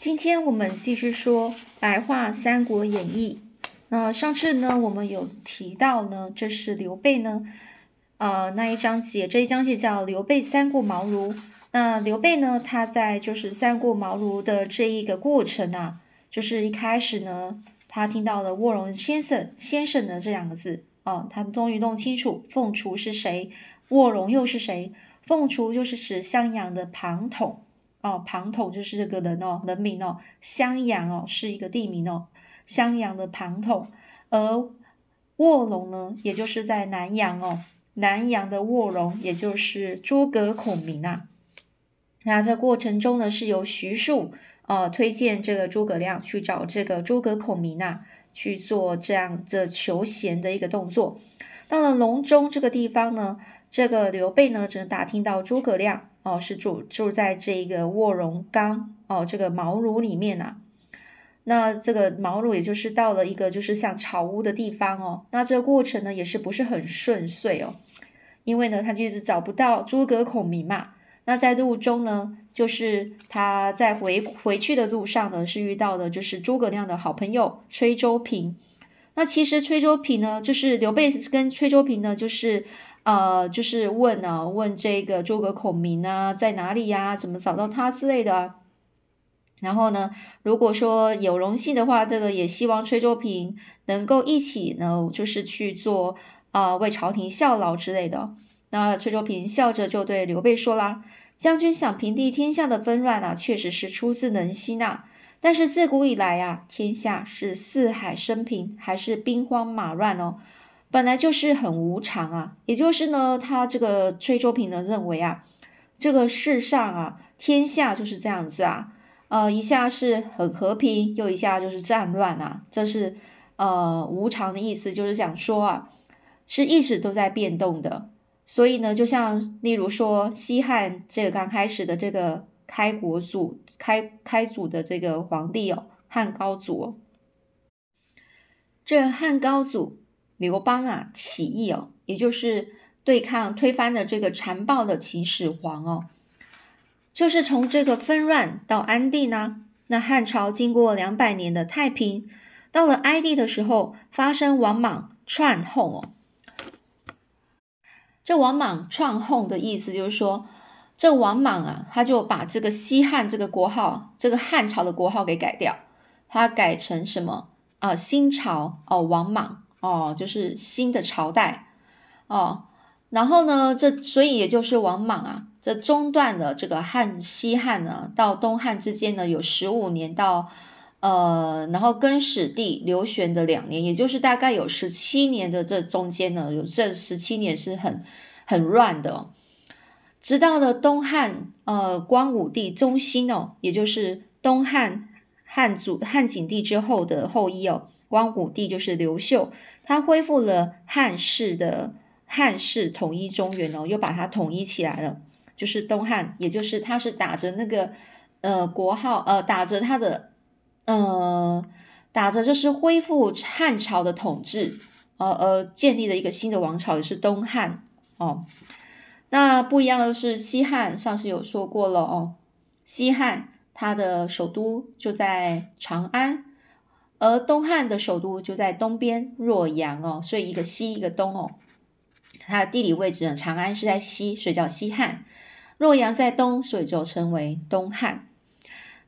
今天我们继续说白话《三国演义》。那上次呢，我们有提到呢，这是刘备呢，呃，那一章节，这一章节叫刘备三顾茅庐。那刘备呢，他在就是三顾茅庐的这一个过程啊，就是一开始呢，他听到了卧龙先生先生的这两个字啊，他终于弄清楚凤雏是谁，卧龙又是谁。凤雏就是指襄阳的庞统。哦，庞统就是这个人哦，人名哦，襄阳哦是一个地名哦，襄阳的庞统，而卧龙呢，也就是在南阳哦，南阳的卧龙，也就是诸葛孔明啊。那这过程中呢，是由徐庶呃推荐这个诸葛亮去找这个诸葛孔明啊，去做这样的求贤的一个动作。到了隆中这个地方呢，这个刘备呢，只能打听到诸葛亮。哦，是住住在这个卧龙岗哦，这个茅庐里面呐。那这个茅庐，也就是到了一个就是像草屋的地方哦。那这个过程呢，也是不是很顺遂哦？因为呢，他就一直找不到诸葛孔明嘛。那在路中呢，就是他在回回去的路上呢，是遇到的就是诸葛亮的好朋友崔州平。那其实崔州平呢，就是刘备跟崔州平呢，就是。呃，就是问啊，问这个诸葛孔明啊，在哪里呀？怎么找到他之类的。然后呢，如果说有荣幸的话，这个也希望崔州平能够一起呢，就是去做啊，为朝廷效劳之类的。那崔州平笑着就对刘备说啦：“将军想平定天下的纷乱啊，确实是出自人心呐。但是自古以来啊，天下是四海升平，还是兵荒马乱哦？”本来就是很无常啊，也就是呢，他这个崔州平呢认为啊，这个世上啊，天下就是这样子啊，呃，一下是很和平，又一下就是战乱啊，这是呃无常的意思，就是讲说啊，是一直都在变动的。所以呢，就像例如说西汉这个刚开始的这个开国祖开开祖的这个皇帝哦，汉高祖，这汉高祖。刘邦啊，起义哦，也就是对抗推翻的这个残暴的秦始皇哦，就是从这个纷乱到安定呢。那汉朝经过两百年的太平，到了哀帝的时候，发生王莽篡后哦。这王莽篡后的意思就是说，这王莽啊，他就把这个西汉这个国号，这个汉朝的国号给改掉，他改成什么啊？新朝哦，王莽。哦，就是新的朝代哦，然后呢，这所以也就是王莽啊，这中断的这个汉西汉呢，到东汉之间呢有十五年到呃，然后更始帝刘玄的两年，也就是大概有十七年的这中间呢，有这十七年是很很乱的，直到了东汉呃光武帝中兴哦，也就是东汉汉祖汉景帝之后的后裔哦。光武帝就是刘秀，他恢复了汉室的汉室统一中原哦，又把它统一起来了，就是东汉，也就是他是打着那个呃国号，呃打着他的呃打着就是恢复汉朝的统治，呃呃建立了一个新的王朝，也是东汉哦。那不一样的是西汉，上次有说过了哦，西汉它的首都就在长安。而东汉的首都就在东边洛阳哦，所以一个西一个东哦，它的地理位置呢，长安是在西，所以叫西汉；洛阳在东，所以就称为东汉。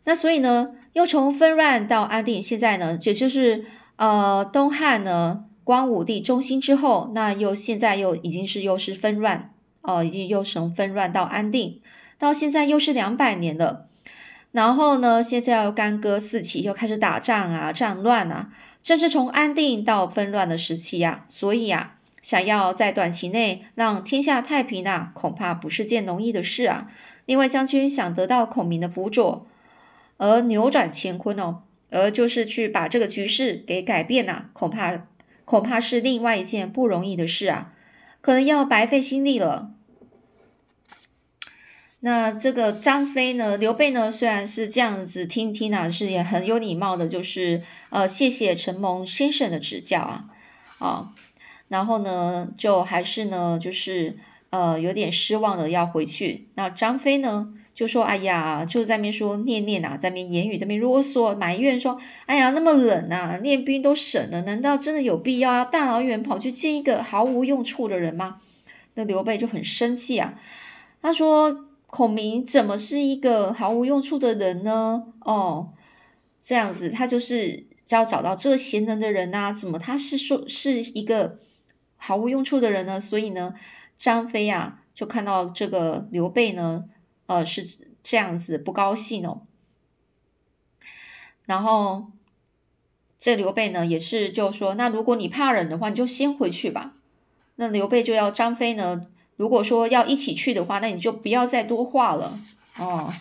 那所以呢，又从纷乱到安定，现在呢，也就是呃东汉呢，光武帝中兴之后，那又现在又已经是又是纷乱哦，已经又从纷乱到安定，到现在又是两百年了。然后呢，现在又干戈四起，又开始打仗啊，战乱啊，这是从安定到纷乱的时期啊。所以啊，想要在短期内让天下太平啊，恐怕不是件容易的事啊。另外，将军想得到孔明的辅佐，而扭转乾坤哦，而就是去把这个局势给改变呐，恐怕恐怕是另外一件不容易的事啊，可能要白费心力了。那这个张飞呢？刘备呢？虽然是这样子听听啊，是也很有礼貌的，就是呃，谢谢承蒙先生的指教啊，啊，然后呢，就还是呢，就是呃，有点失望的要回去。那张飞呢，就说：“哎呀，就在那边说念念啊，在那边言语，在那边啰嗦埋怨说：‘哎呀，那么冷啊，练兵都省了，难道真的有必要要大老远跑去见一个毫无用处的人吗？’那刘备就很生气啊，他说：‘孔明怎么是一个毫无用处的人呢？哦，这样子，他就是要找到这个贤能的人啊，怎么他是说是一个毫无用处的人呢？所以呢，张飞啊，就看到这个刘备呢。”呃，是这样子不高兴哦。然后这刘备呢，也是就说，那如果你怕冷的话，你就先回去吧。那刘备就要张飞呢，如果说要一起去的话，那你就不要再多话了哦。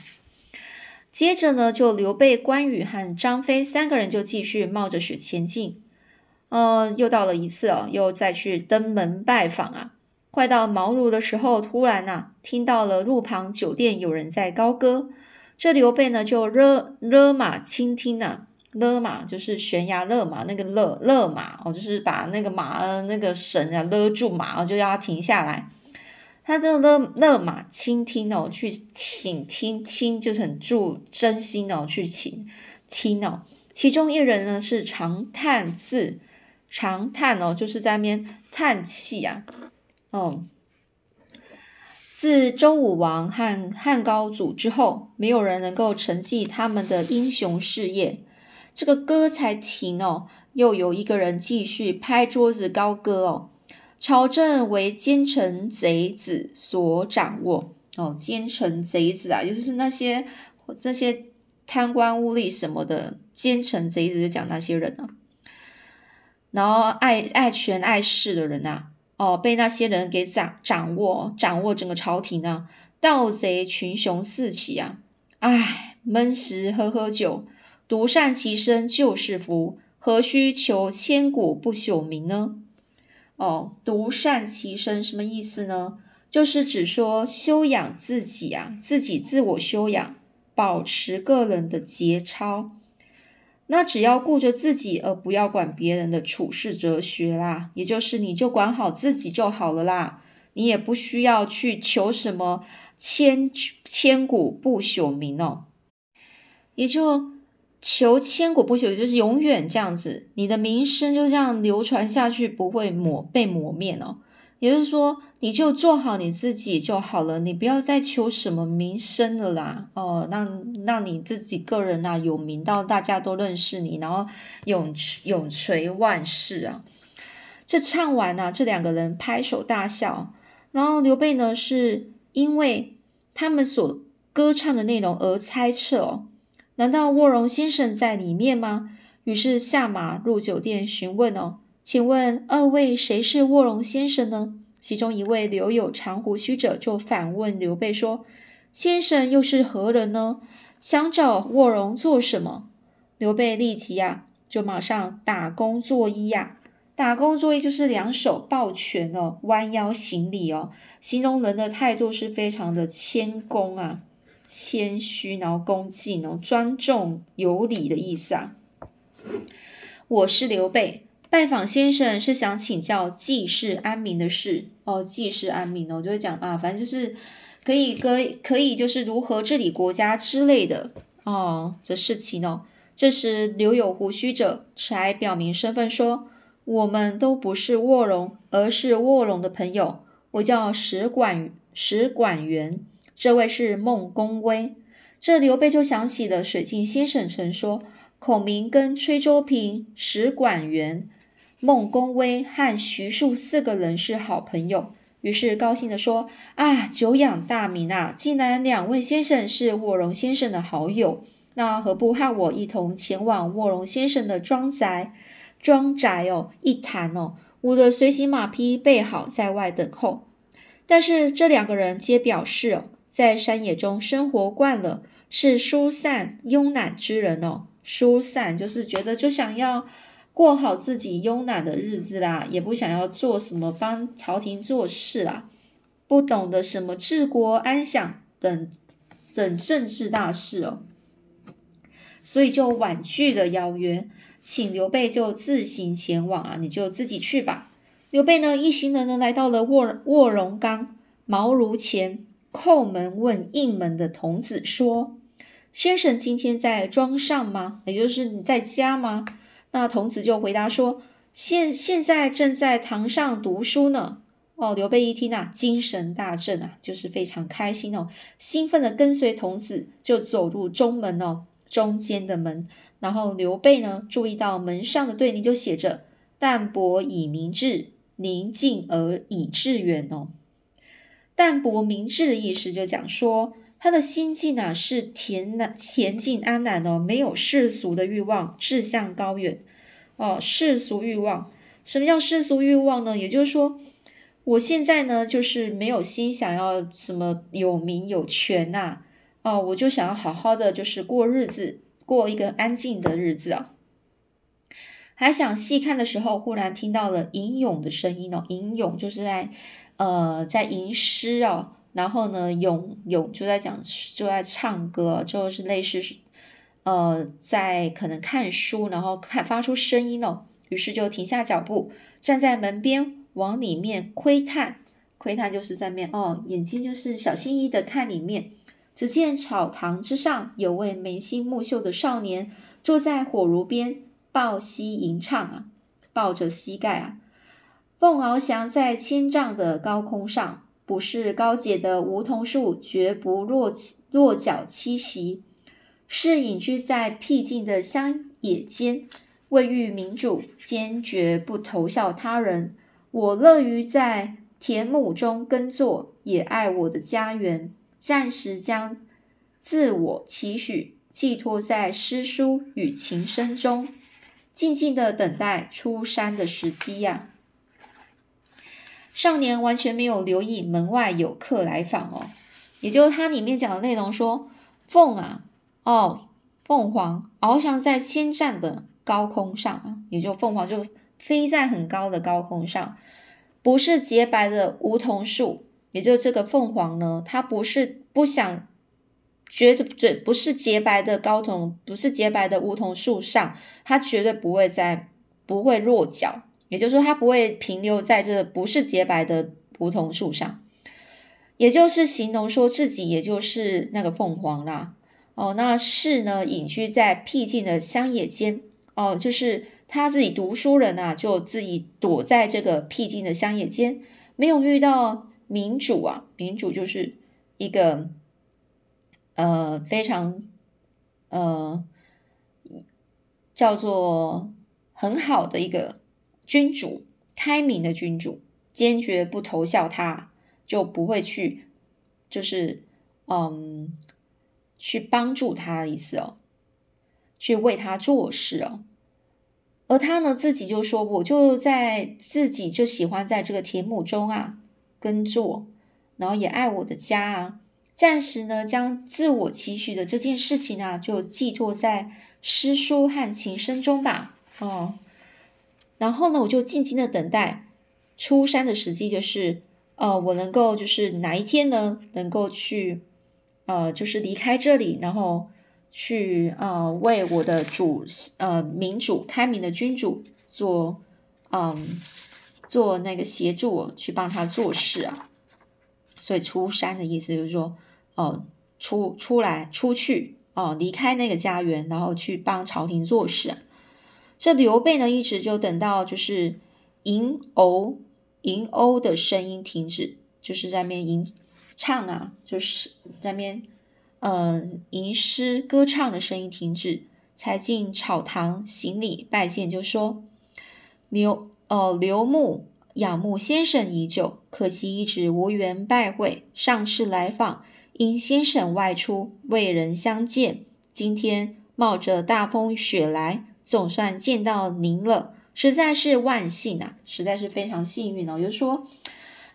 接着呢，就刘备、关羽和张飞三个人就继续冒着雪前进。呃，又到了一次哦，又再去登门拜访啊。快到茅庐的时候，突然呐，听到了路旁酒店有人在高歌。这刘备呢，就勒勒马倾听呐，勒马就是悬崖勒马，那个勒勒马哦，就是把那个马那个绳啊勒住马，就要他停下来。他这勒勒马倾听哦，去倾听，倾就是很注真心哦，去倾听哦。其中一人呢是长叹字，长叹哦，就是在那边叹气啊。哦，自周武王和汉高祖之后，没有人能够承继他们的英雄事业。这个歌才停哦，又有一个人继续拍桌子高歌哦。朝政为奸臣贼子所掌握哦，奸臣贼子啊，就是那些这些贪官污吏什么的奸臣贼子，就讲那些人啊。然后爱爱权爱势的人啊。哦，被那些人给掌掌握，掌握整个朝廷呢，盗贼群雄四起啊！唉，闷食喝喝酒，独善其身就是福，何须求千古不朽名呢？哦，独善其身什么意思呢？就是指说修养自己啊，自己自我修养，保持个人的节操。那只要顾着自己，而不要管别人的处世哲学啦，也就是你就管好自己就好了啦，你也不需要去求什么千千古不朽名哦，也就求千古不朽，就是永远这样子，你的名声就这样流传下去，不会抹被抹灭哦。也就是说，你就做好你自己就好了，你不要再求什么名声了啦。哦，让让你自己个人啊有名到大家都认识你，然后永永垂万世啊。这唱完呢，这两个人拍手大笑。然后刘备呢，是因为他们所歌唱的内容而猜测哦，难道卧龙先生在里面吗？于是下马入酒店询问哦。请问二位谁是卧龙先生呢？其中一位留有长胡须者就反问刘备说：“先生又是何人呢？想找卧龙做什么？”刘备立即呀，就马上打躬作揖呀。打躬作揖就是两手抱拳哦，弯腰行礼哦，形容人的态度是非常的谦恭啊，谦虚然后恭敬哦，庄重有礼的意思啊。我是刘备。拜访先生是想请教济世安民的事哦，济世安民呢，我就会讲啊，反正就是可以可以可以就是如何治理国家之类的哦这事情哦。这时留有胡须者才表明身份说，我们都不是卧龙，而是卧龙的朋友。我叫史管史管元，这位是孟公威。这刘备就想起了水镜先生曾说，孔明跟崔州平、史管元。孟公威和徐庶四个人是好朋友，于是高兴地说：“啊，久仰大名啊！既然两位先生是卧龙先生的好友，那何不和我一同前往卧龙先生的庄宅？庄宅哦，一谈哦，我的随行马匹备好在外等候。但是这两个人皆表示哦，在山野中生活惯了，是疏散慵懒之人哦。疏散就是觉得就想要。”过好自己慵懒的日子啦，也不想要做什么帮朝廷做事啦，不懂得什么治国安享等等政治大事哦，所以就婉拒了邀约，请刘备就自行前往啊，你就自己去吧。刘备呢，一行人呢来到了卧卧龙岗茅庐前，叩门问应门的童子说：“先生今天在庄上吗？也就是你在家吗？”那童子就回答说：“现现在正在堂上读书呢。”哦，刘备一听啊，精神大振啊，就是非常开心哦，兴奋的跟随童子就走入中门哦，中间的门。然后刘备呢，注意到门上的对联就写着“淡泊以明志，宁静而以致远”哦。淡泊明志的意思就讲说，他的心境啊是恬淡恬静安然哦，没有世俗的欲望，志向高远哦。世俗欲望，什么叫世俗欲望呢？也就是说。我现在呢，就是没有心想要什么有名有权呐，哦，我就想要好好的，就是过日子，过一个安静的日子啊。还想细看的时候，忽然听到了吟咏的声音哦，吟咏就是在呃在吟诗哦，然后呢咏咏就在讲就在唱歌，就是类似呃在可能看书，然后看发出声音哦，于是就停下脚步，站在门边。往里面窥探，窥探就是在面哦，眼睛就是小心翼翼的看里面。只见草堂之上有位眉清目秀的少年坐在火炉边抱膝吟唱啊，抱着膝盖啊。凤翱翔在千丈的高空上，不是高洁的梧桐树，绝不落落脚栖息，是隐居在僻静的乡野间，为欲民主，坚决不投效他人。我乐于在田亩中耕作，也爱我的家园。暂时将自我期许寄托在诗书与琴声中，静静的等待出山的时机呀。少年完全没有留意门外有客来访哦，也就是它里面讲的内容说，凤啊，哦，凤凰翱翔在千丈的高空上啊，也就凤凰就。飞在很高的高空上，不是洁白的梧桐树，也就这个凤凰呢，它不是不想，绝对绝不是洁白的高桐，不是洁白的梧桐树上，它绝对不会在，不会落脚，也就是说，它不会停留在这不是洁白的梧桐树上，也就是形容说自己，也就是那个凤凰啦。哦，那是呢，隐居在僻静的乡野间，哦，就是。他自己读书人啊，就自己躲在这个僻静的乡野间，没有遇到民主啊。民主就是一个呃非常呃叫做很好的一个君主，开明的君主，坚决不投效他，就不会去就是嗯去帮助他的意思哦，去为他做事哦。而他呢，自己就说：“我就在自己就喜欢在这个田亩中啊耕作，然后也爱我的家啊。暂时呢，将自我期许的这件事情啊，就寄托在诗书和琴声中吧。哦，然后呢，我就静静的等待出山的时机，就是呃，我能够就是哪一天呢，能够去呃，就是离开这里，然后。”去呃为我的主呃民主开明的君主做嗯做那个协助去帮他做事啊，所以出山的意思就是说哦出出来出去哦离开那个家园，然后去帮朝廷做事。这刘备呢一直就等到就是吟欧吟哦的声音停止，就是在边吟唱啊，就是在边。嗯，吟诗歌唱的声音停止，才进草堂行礼拜见，就说：“刘哦，刘牧仰慕先生已久，可惜一直无缘拜会。上次来访，因先生外出，未人相见。今天冒着大风雪来，总算见到您了，实在是万幸啊，实在是非常幸运哦。”就说。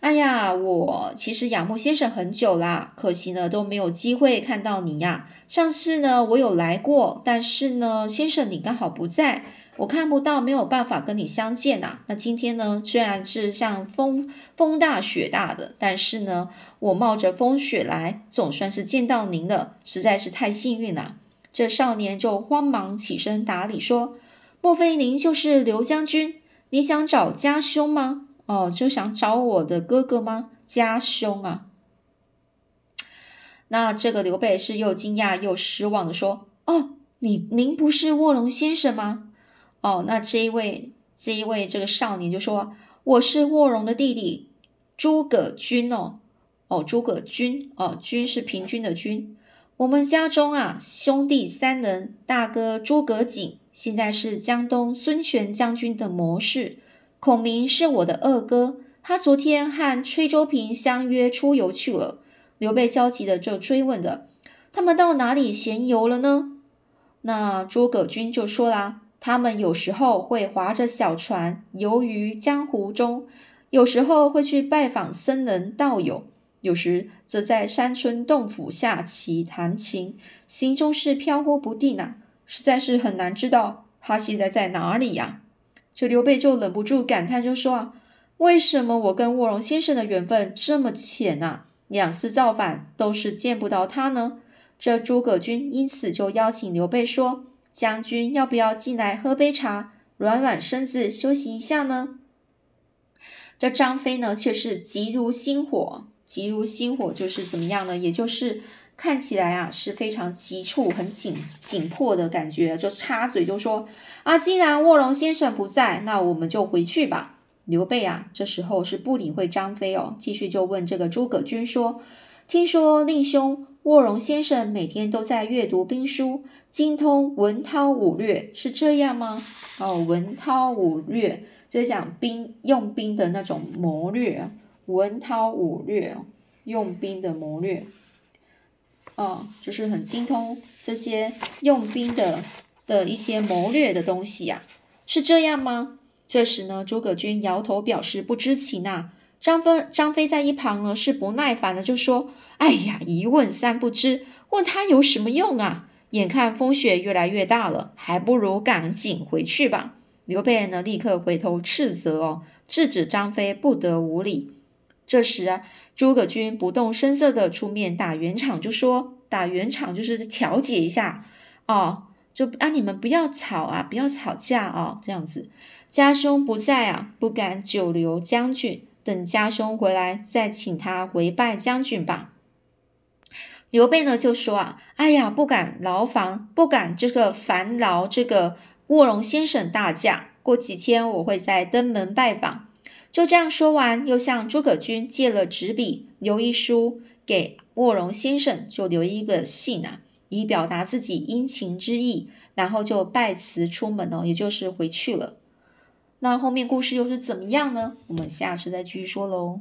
哎呀，我其实仰慕先生很久啦，可惜呢都没有机会看到你呀。上次呢我有来过，但是呢先生你刚好不在，我看不到，没有办法跟你相见呐。那今天呢虽然是像风风大雪大的，但是呢我冒着风雪来，总算是见到您了，实在是太幸运了。这少年就慌忙起身打礼说：“莫非您就是刘将军？你想找家兄吗？”哦，就想找我的哥哥吗？家兄啊，那这个刘备是又惊讶又失望的说：“哦，你您不是卧龙先生吗？”哦，那这一位这一位这个少年就说：“我是卧龙的弟弟诸葛均哦。”哦，诸葛均哦，均是平均的均。我们家中啊，兄弟三人，大哥诸葛瑾现在是江东孙权将军的谋士，孔明是我的二哥，他昨天和崔州平相约出游去了。刘备焦急的就追问的：“他们到哪里闲游了呢？”那诸葛均就说啦：“他们有时候会划着小船游于江湖中，有时候会去拜访僧人道友。”有时则在山村洞府下棋弹琴，心中是飘忽不定呐，实在是很难知道他现在在哪里呀。这刘备就忍不住感叹，就说啊：“为什么我跟卧龙先生的缘分这么浅呐？两次造反都是见不到他呢？”这诸葛均因此就邀请刘备说：“将军要不要进来喝杯茶，暖暖身子，休息一下呢？”这张飞呢，却是急如星火。急如星火就是怎么样呢？也就是看起来啊是非常急促、很紧紧迫的感觉，就插嘴就说：“啊，既然卧龙先生不在，那我们就回去吧。”刘备啊，这时候是不理会张飞哦，继续就问这个诸葛均说：“听说令兄卧龙先生每天都在阅读兵书，精通文韬武略，是这样吗？”哦，文韬武略就是讲兵用兵的那种谋略。文韬武略，用兵的谋略，啊，就是很精通这些用兵的的一些谋略的东西呀，是这样吗？这时呢，诸葛均摇头表示不知情呐。张飞张飞在一旁呢是不耐烦的，就说：“哎呀，一问三不知，问他有什么用啊？眼看风雪越来越大了，还不如赶紧回去吧。”刘备呢立刻回头斥责哦，制止张飞不得无礼。这时，诸葛均不动声色的出面打圆场，就说：“打圆场就是调解一下哦，就啊你们不要吵啊，不要吵架啊，这样子。家兄不在啊，不敢久留将军，等家兄回来再请他回拜将军吧。”刘备呢就说啊：“哎呀，不敢劳烦，不敢这个烦劳这个卧龙先生大驾，过几天我会再登门拜访。”就这样说完，又向诸葛均借了纸笔，留一书给卧龙先生，就留一个信啊，以表达自己殷勤之意。然后就拜辞出门哦，也就是回去了。那后面故事又是怎么样呢？我们下次再继续说喽。